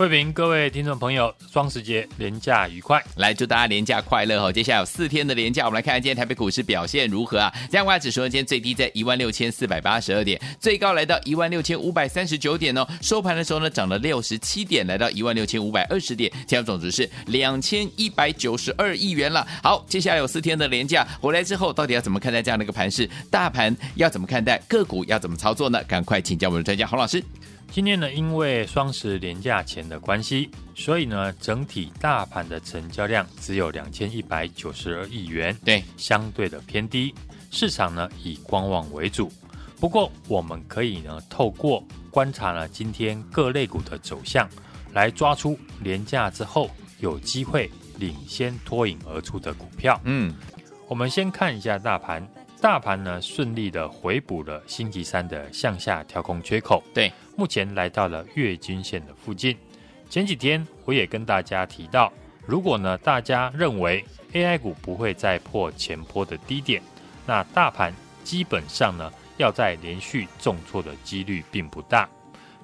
慧平，各位听众朋友，双十节廉价愉快，来祝大家廉价快乐哈！接下来有四天的廉价，我们来看看今天台北股市表现如何啊？加权指数今天最低在一万六千四百八十二点，最高来到一万六千五百三十九点哦。收盘的时候呢，涨了六十七点，来到一万六千五百二十点，成交总值是两千一百九十二亿元了。好，接下来有四天的廉价回来之后，到底要怎么看待这样的一个盘势？大盘要怎么看待？个股要怎么操作呢？赶快请教我们的专家洪老师。今天呢，因为双十廉价前的关系，所以呢，整体大盘的成交量只有两千一百九十二亿元，对，相对的偏低。市场呢以观望为主。不过，我们可以呢透过观察呢今天各类股的走向，来抓出廉价之后有机会领先脱颖而出的股票。嗯，我们先看一下大盘。大盘呢顺利的回补了星期三的向下调控缺口，对，目前来到了月均线的附近。前几天我也跟大家提到，如果呢大家认为 AI 股不会再破前坡的低点，那大盘基本上呢要在连续重挫的几率并不大。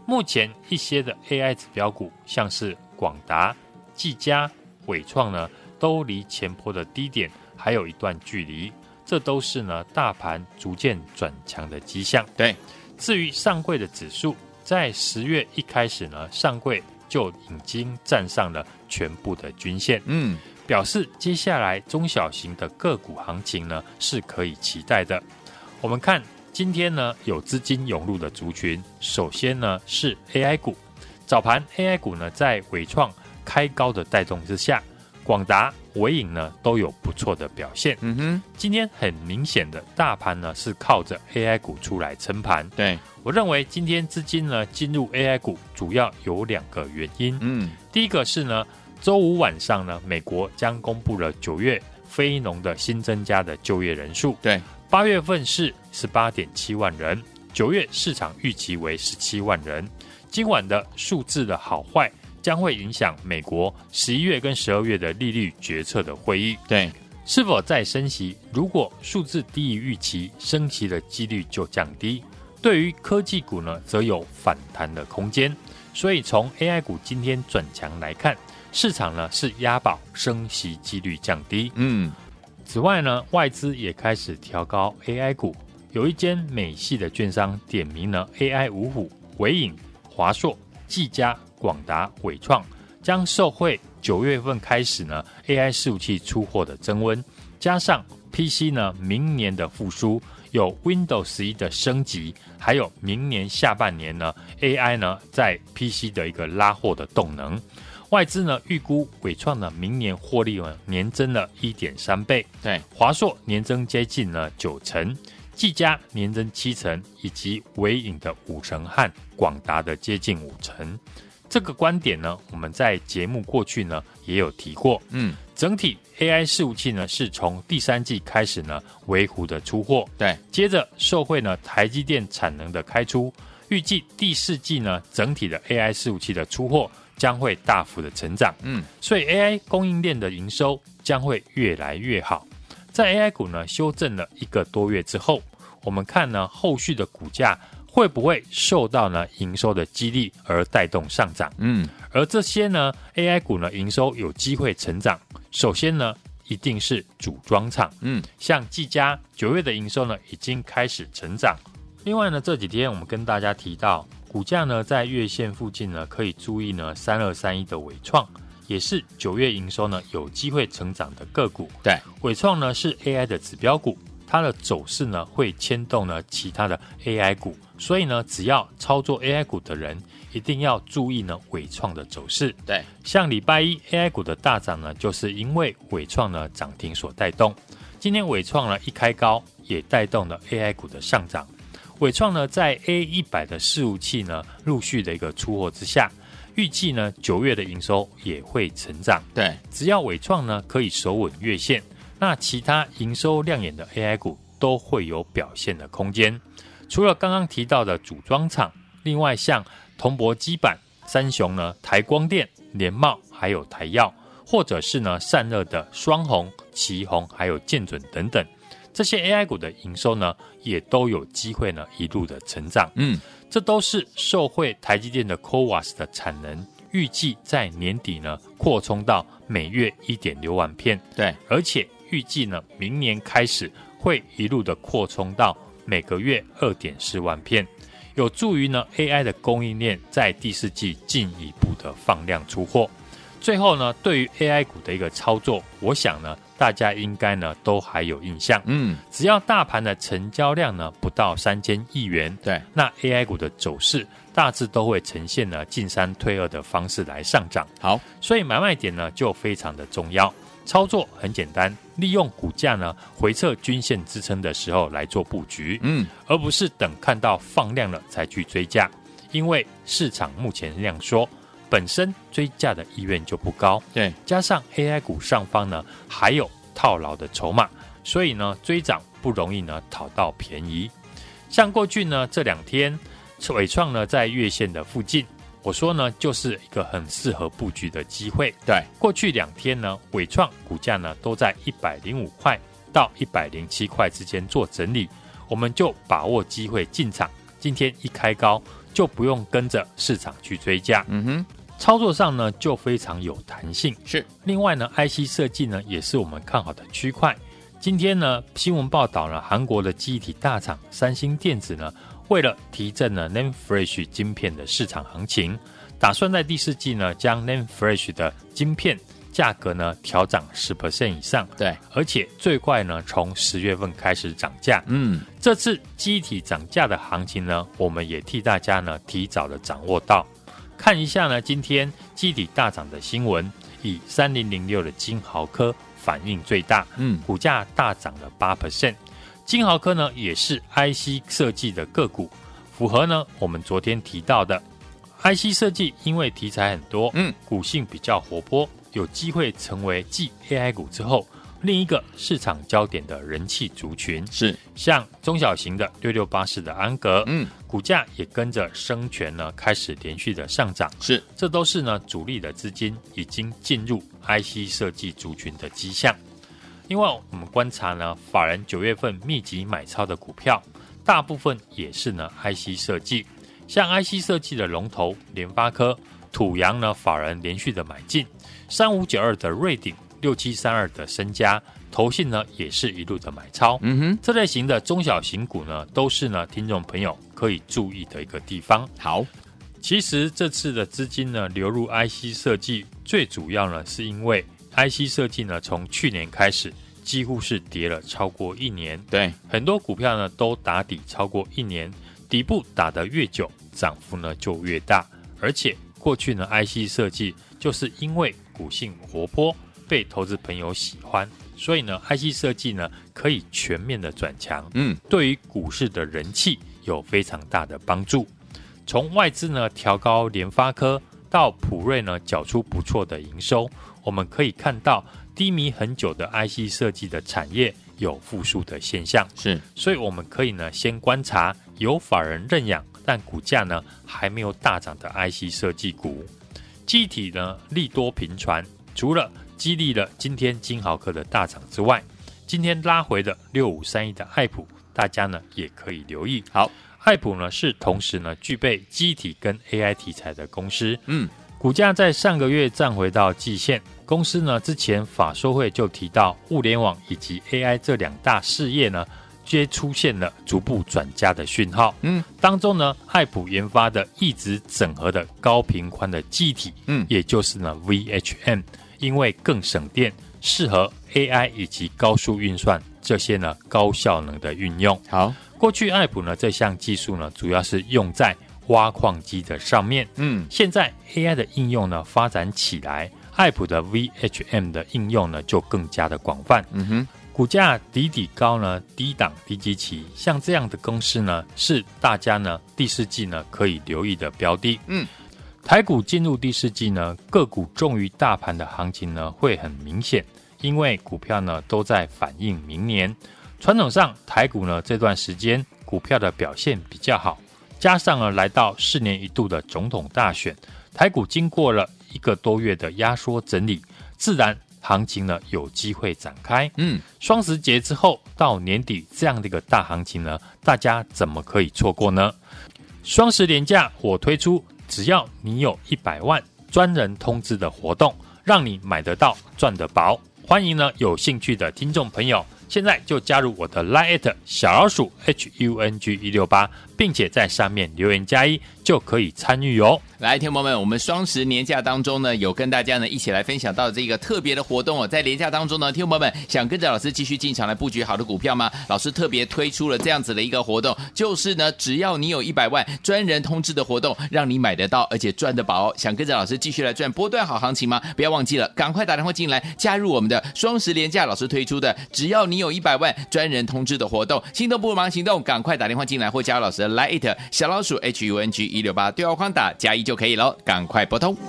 目前一些的 AI 指标股，像是广达、技嘉、伟创呢，都离前坡的低点还有一段距离。这都是呢，大盘逐渐转强的迹象。对，至于上柜的指数，在十月一开始呢，上柜就已经站上了全部的均线，嗯，表示接下来中小型的个股行情呢是可以期待的。我们看今天呢，有资金涌入的族群，首先呢是 AI 股，早盘 AI 股呢在伟创开高的带动之下。广达、纬颖呢都有不错的表现。嗯哼，今天很明显的大盘呢是靠着 AI 股出来撑盘。对，我认为今天资金呢进入 AI 股主要有两个原因。嗯，第一个是呢，周五晚上呢，美国将公布了九月非农的新增加的就业人数。对，八月份是十八点七万人，九月市场预期为十七万人。今晚的数字的好坏。将会影响美国十一月跟十二月的利率决策的会议，对，是否再升息？如果数字低于预期，升息的几率就降低。对于科技股呢，则有反弹的空间。所以从 AI 股今天转强来看，市场呢是押宝升息几率降低。嗯，此外呢，外资也开始调高 AI 股，有一间美系的券商点名了 AI 五虎、伟影、华硕、技嘉。广达、伟创将受惠九月份开始呢，AI 伺服器出货的增温，加上 PC 呢明年的复苏，有 Windows 十一的升级，还有明年下半年呢 AI 呢在 PC 的一个拉货的动能，外资呢预估伟创呢明年获利呢年增了一点三倍，对，华硕年增接近了九成，技嘉年增七成，以及纬颖的五成和广达的接近五成。这个观点呢，我们在节目过去呢也有提过。嗯，整体 AI 伺服器呢是从第三季开始呢微幅的出货，对，接着受惠呢台积电产能的开出，预计第四季呢整体的 AI 伺服器的出货将会大幅的成长。嗯，所以 AI 供应链的营收将会越来越好。在 AI 股呢修正了一个多月之后，我们看呢后续的股价。会不会受到呢营收的激励而带动上涨？嗯，而这些呢 AI 股呢营收有机会成长，首先呢一定是组装厂。嗯，像技嘉九月的营收呢已经开始成长。另外呢这几天我们跟大家提到，股价呢在月线附近呢可以注意呢三二三一的纬创，也是九月营收呢有机会成长的个股。对，伟创呢是 AI 的指标股。它的走势呢，会牵动呢其他的 AI 股，所以呢，只要操作 AI 股的人，一定要注意呢伟创的走势。对，像礼拜一 AI 股的大涨呢，就是因为伟创呢涨停所带动。今天伟创呢一开高，也带动了 AI 股的上涨。伟创呢在 A 一百的伺服器呢陆续的一个出货之下，预计呢九月的营收也会成长。对，只要伟创呢可以守稳月线。那其他营收亮眼的 AI 股都会有表现的空间。除了刚刚提到的组装厂，另外像铜箔基板、三雄呢，台光电、联茂还有台药，或者是呢散热的双红、旗红还有建准等等，这些 AI 股的营收呢，也都有机会呢一路的成长。嗯，这都是受惠台积电的 CoWoS 的产能，预计在年底呢扩充到每月一点六万片。对，而且预计呢明年开始会一路的扩充到每个月二点四万片。有助于呢 AI 的供应链在第四季进一步的放量出货。最后呢，对于 AI 股的一个操作，我想呢，大家应该呢都还有印象。嗯，只要大盘的成交量呢不到三千亿元，对，那 AI 股的走势大致都会呈现呢进三退二的方式来上涨。好，所以买卖点呢就非常的重要。操作很简单，利用股价呢回撤均线支撑的时候来做布局，嗯，而不是等看到放量了才去追价，因为市场目前量缩，本身追价的意愿就不高，对，加上 AI 股上方呢还有套牢的筹码，所以呢追涨不容易呢讨到便宜。像过去呢这两天，伟创呢在月线的附近。我说呢，就是一个很适合布局的机会。对，过去两天呢，伟创股价呢都在一百零五块到一百零七块之间做整理，我们就把握机会进场。今天一开高，就不用跟着市场去追价。嗯哼，操作上呢就非常有弹性。是，另外呢，IC 设计呢也是我们看好的区块。今天呢，新闻报道呢，韩国的记忆体大厂三星电子呢。为了提振呢，Nanofresh 晶片的市场行情，打算在第四季呢将 Nanofresh 的晶片价格呢调涨十 percent 以上。对，而且最快呢从十月份开始涨价。嗯，这次记忆体涨价的行情呢，我们也替大家呢提早的掌握到。看一下呢今天记忆体大涨的新闻，以三零零六的金豪科反应最大。嗯，股价大涨了八 percent。晶豪科呢也是 IC 设计的个股，符合呢我们昨天提到的 IC 设计，因为题材很多，嗯，股性比较活泼，有机会成为继 AI 股之后另一个市场焦点的人气族群。是像中小型的六六八四的安格，嗯，股价也跟着升权呢，开始连续的上涨。是，这都是呢主力的资金已经进入 IC 设计族群的迹象。因为我们观察呢，法人九月份密集买超的股票，大部分也是呢 IC 设计，像 IC 设计的龙头联发科、土洋呢，法人连续的买进，三五九二的瑞鼎、六七三二的身家，投信呢也是一路的买超。嗯哼，这类型的中小型股呢，都是呢听众朋友可以注意的一个地方。好，其实这次的资金呢流入 IC 设计，最主要呢是因为。IC 设计呢，从去年开始几乎是跌了超过一年。对，很多股票呢都打底超过一年，底部打得越久，涨幅呢就越大。而且过去呢，IC 设计就是因为股性活泼，被投资朋友喜欢，所以呢，IC 设计呢可以全面的转强。嗯，对于股市的人气有非常大的帮助。从外资呢调高联发科到普瑞呢缴出不错的营收。我们可以看到低迷很久的 IC 设计的产业有复苏的现象，是，所以我们可以呢先观察有法人认养但股价呢还没有大涨的 IC 设计股。记忆体呢利多频传，除了激励了今天金豪科的大涨之外，今天拉回的六五三一的爱普，大家呢也可以留意。好，爱普呢是同时呢具备记忆体跟 AI 题材的公司，嗯，股价在上个月站回到季线。公司呢，之前法说会就提到，物联网以及 AI 这两大事业呢，皆出现了逐步转佳的讯号。嗯，当中呢，爱普研发的一直整合的高频宽的记忆体，嗯，也就是呢 VHM，因为更省电，适合 AI 以及高速运算这些呢高效能的运用。好，过去爱普呢这项技术呢，主要是用在挖矿机的上面。嗯，现在 AI 的应用呢发展起来。爱普的 VHM 的应用呢，就更加的广泛。嗯哼，股价底底高呢，低档低基期，像这样的公司呢，是大家呢第四季呢可以留意的标的。嗯，台股进入第四季呢，个股重于大盘的行情呢会很明显，因为股票呢都在反映明年。传统上，台股呢这段时间股票的表现比较好，加上呢来到四年一度的总统大选。台股经过了一个多月的压缩整理，自然行情呢有机会展开。嗯，双十节之后到年底这样的一个大行情呢，大家怎么可以错过呢？双十连假我推出，只要你有一百万专人通知的活动，让你买得到赚得饱。欢迎呢有兴趣的听众朋友，现在就加入我的 Line@ 小老鼠 H U N G 一六八，并且在上面留言加一，就可以参与哦。来，听众朋友们，我们双十年假当中呢，有跟大家呢一起来分享到这个特别的活动哦。在年假当中呢，听众朋友们想跟着老师继续进场来布局好的股票吗？老师特别推出了这样子的一个活动，就是呢，只要你有一百万专人通知的活动，让你买得到而且赚得饱哦。想跟着老师继续来赚波段好行情吗？不要忘记了，赶快打电话进来加入我们的双十连假老师推出的，只要你有一百万专人通知的活动，心动不如忙行动，赶快打电话进来或加入老师的 Lite 小老鼠 H U N G 一六八对话框打加一就可以了，赶。快拨通。各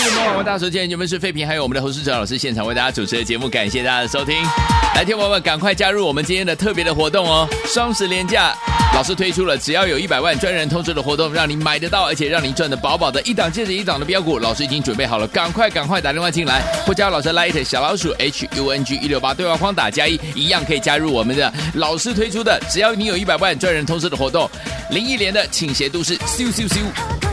位朋友，大家收听，你们是废品，还有我们的侯世哲老师现场为大家主持的节目，感谢大家的收听。来，听众朋友们，赶快加入我们今天的特别的活动哦！双十连假，老师推出了只要有一百万专人通知的活动，让你买得到，而且让你赚的饱饱的，一档接着一档的标股，老师已经准备好了，赶快赶快打电话进来，或加老师 Light 小老鼠 H U N G 一六八对话框打加一，一样可以加入我们的老师推出的只要你有一百万专人通知的活动，林忆莲的倾斜度是，咻咻咻。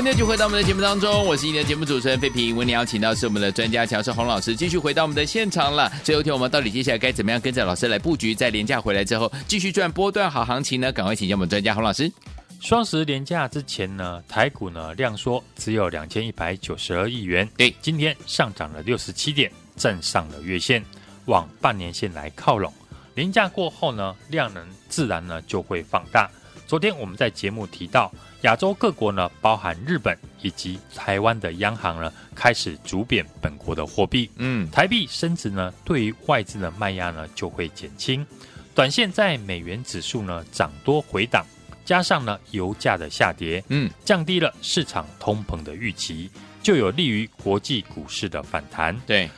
欢迎继续回到我们的节目当中，我是你的节目主持人费平。为你邀请到是我们的专家强势洪老师，继续回到我们的现场了。最后一天，我们到底接下来该怎么样跟着老师来布局，在廉价回来之后继续赚波段好行情呢？赶快请教我们专家洪老师。双十廉价之前呢，台股呢量缩只有两千一百九十二亿元，对，今天上涨了六十七点，站上了月线，往半年线来靠拢。廉价过后呢，量能自然呢就会放大。昨天我们在节目提到。亚洲各国呢，包含日本以及台湾的央行呢，开始逐贬本国的货币。嗯，台币升值呢，对于外资的卖压呢就会减轻。短线在美元指数呢涨多回档，加上呢油价的下跌，嗯，降低了市场通膨的预期，就有利于国际股市的反弹。对，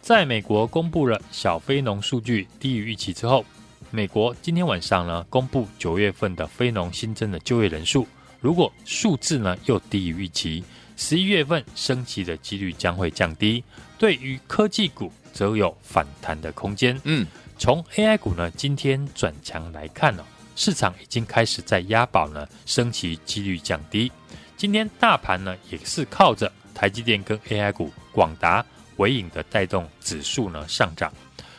在美国公布了小非农数据低于预期之后，美国今天晚上呢公布九月份的非农新增的就业人数。如果数字呢又低于预期，十一月份升息的几率将会降低，对于科技股则有反弹的空间。嗯，从 AI 股呢今天转强来看呢，市场已经开始在押宝呢，升息几率降低。今天大盘呢也是靠着台积电跟 AI 股广达、伟影的带动指数呢上涨。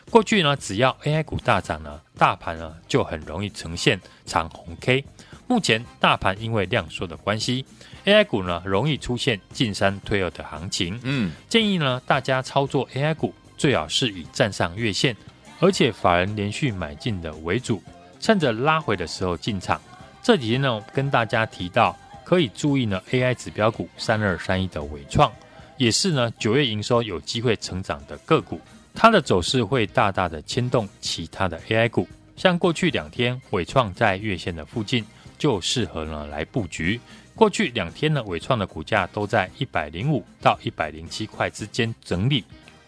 过去呢只要 AI 股大涨呢，大盘呢就很容易呈现长红 K。目前大盘因为量缩的关系，AI 股呢容易出现进三退二的行情。嗯，建议呢大家操作 AI 股最好是以站上月线，而且法人连续买进的为主，趁着拉回的时候进场。这几天呢跟大家提到可以注意呢 AI 指标股三二三一的伟创，也是呢九月营收有机会成长的个股，它的走势会大大的牵动其他的 AI 股。像过去两天伟创在月线的附近。就适合呢来布局。过去两天呢，伟创的股价都在一百零五到一百零七块之间整理，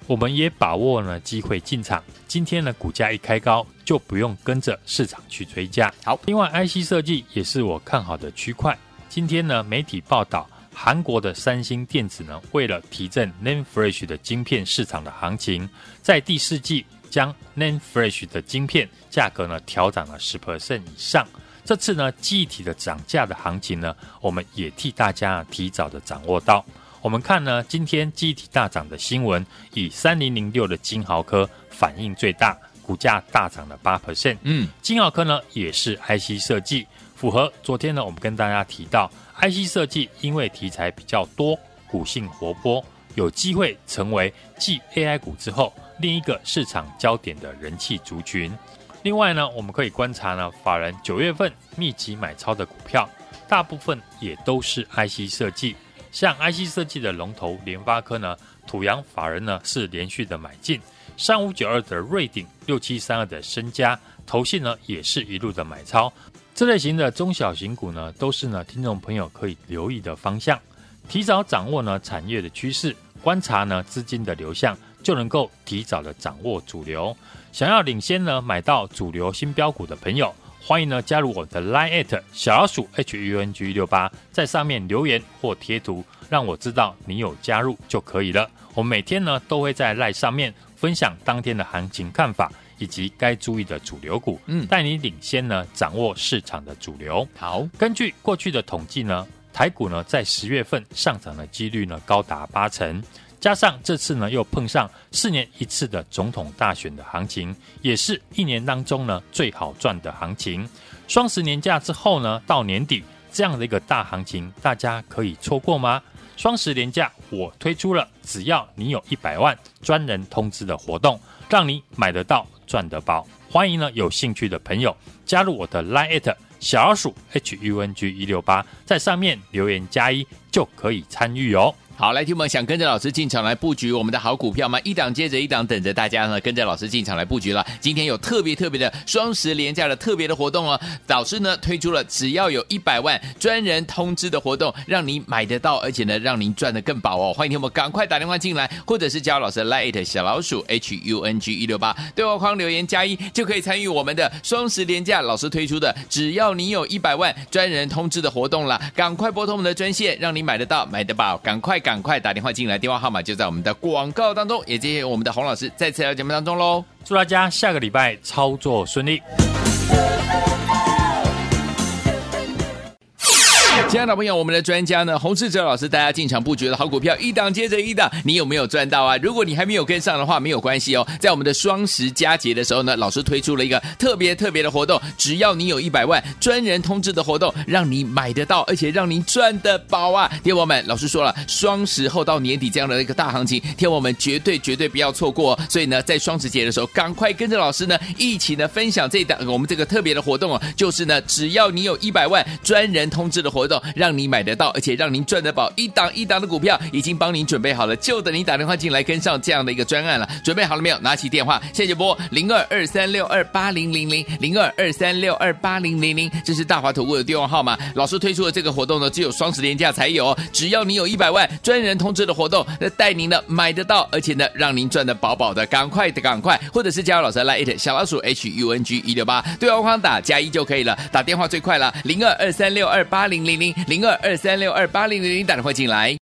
我们也把握呢机会进场。今天呢，股价一开高，就不用跟着市场去追加。好，另外 IC 设计也是我看好的区块。今天呢，媒体报道，韩国的三星电子呢，为了提振 NAND Flash 的晶片市场的行情，在第四季将 NAND Flash 的晶片价格呢调涨了十 percent 以上。这次呢，记忆体的涨价的行情呢，我们也替大家提早的掌握到。我们看呢，今天记忆体大涨的新闻，以三零零六的金豪科反应最大，股价大涨了八 percent。嗯，金豪科呢也是 IC 设计，符合昨天呢我们跟大家提到，IC 设计因为题材比较多，股性活泼，有机会成为继 AI 股之后另一个市场焦点的人气族群。另外呢，我们可以观察呢，法人九月份密集买超的股票，大部分也都是 IC 设计。像 IC 设计的龙头联发科呢，土洋法人呢是连续的买进，三五九二的瑞鼎，六七三二的升佳，投信呢也是一路的买超。这类型的中小型股呢，都是呢听众朋友可以留意的方向，提早掌握呢产业的趋势，观察呢资金的流向。就能够提早的掌握主流，想要领先呢买到主流新标股的朋友，欢迎呢加入我的 Line@ 小老鼠 HUNG 六八，在上面留言或贴图，让我知道你有加入就可以了。我每天呢都会在 Line 上面分享当天的行情看法以及该注意的主流股，嗯，带你领先呢掌握市场的主流。好，根据过去的统计呢，台股呢在十月份上涨的几率呢高达八成。加上这次呢，又碰上四年一次的总统大选的行情，也是一年当中呢最好赚的行情。双十年假之后呢，到年底这样的一个大行情，大家可以错过吗？双十年假我推出了，只要你有一百万专人通知的活动，让你买得到赚得饱。欢迎呢有兴趣的朋友加入我的 Line@ 小老鼠 HUNG 一六八，在上面留言加一就可以参与哦。好，来，听我们想跟着老师进场来布局我们的好股票吗？一档接着一档，等着大家呢跟着老师进场来布局了。今天有特别特别的双十连假的特别的活动哦，导师呢推出了只要有一百万专人通知的活动，让你买得到，而且呢让您赚得更饱哦。欢迎听我们赶快打电话进来，或者是加老师的 Line 小老鼠 H U N G 一六八对话框留言加一，就可以参与我们的双十连假老师推出的只要你有一百万专人通知的活动了。赶快拨通我们的专线，让你买得到，买得饱，赶快。赶快打电话进来，电话号码就在我们的广告当中，也谢谢我们的洪老师再次来到节目当中喽。祝大家下个礼拜操作顺利。亲爱的朋友，我们的专家呢，洪志哲老师，大家进场布局的好股票，一档接着一档，你有没有赚到啊？如果你还没有跟上的话，没有关系哦。在我们的双十佳节的时候呢，老师推出了一个特别特别的活动，只要你有一百万专人通知的活动，让你买得到，而且让你赚得饱啊！天王们，老师说了，双十后到年底这样的一个大行情，天王们绝对绝对不要错过。所以呢，在双十节的时候，赶快跟着老师呢一起呢分享这档我们这个特别的活动哦，就是呢，只要你有一百万专人通知的活动。让你买得到，而且让您赚得饱，一档一档的股票已经帮您准备好了，就等你打电话进来跟上这样的一个专案了。准备好了没有？拿起电话，现在就拨零二二三六二八零零零零二二三六二八零零零，这是大华投顾的电话号码。老师推出的这个活动呢，只有双十连假才有，只要你有一百万专人通知的活动，那带您呢买得到，而且呢让您赚得饱饱的，赶快的赶快，或者是加入老师来 it 小老鼠 H U N G 一六八，对话框打加一就可以了，打电话最快了，零二二三六二八零零零。零二二三六二八零零零，打电话进来。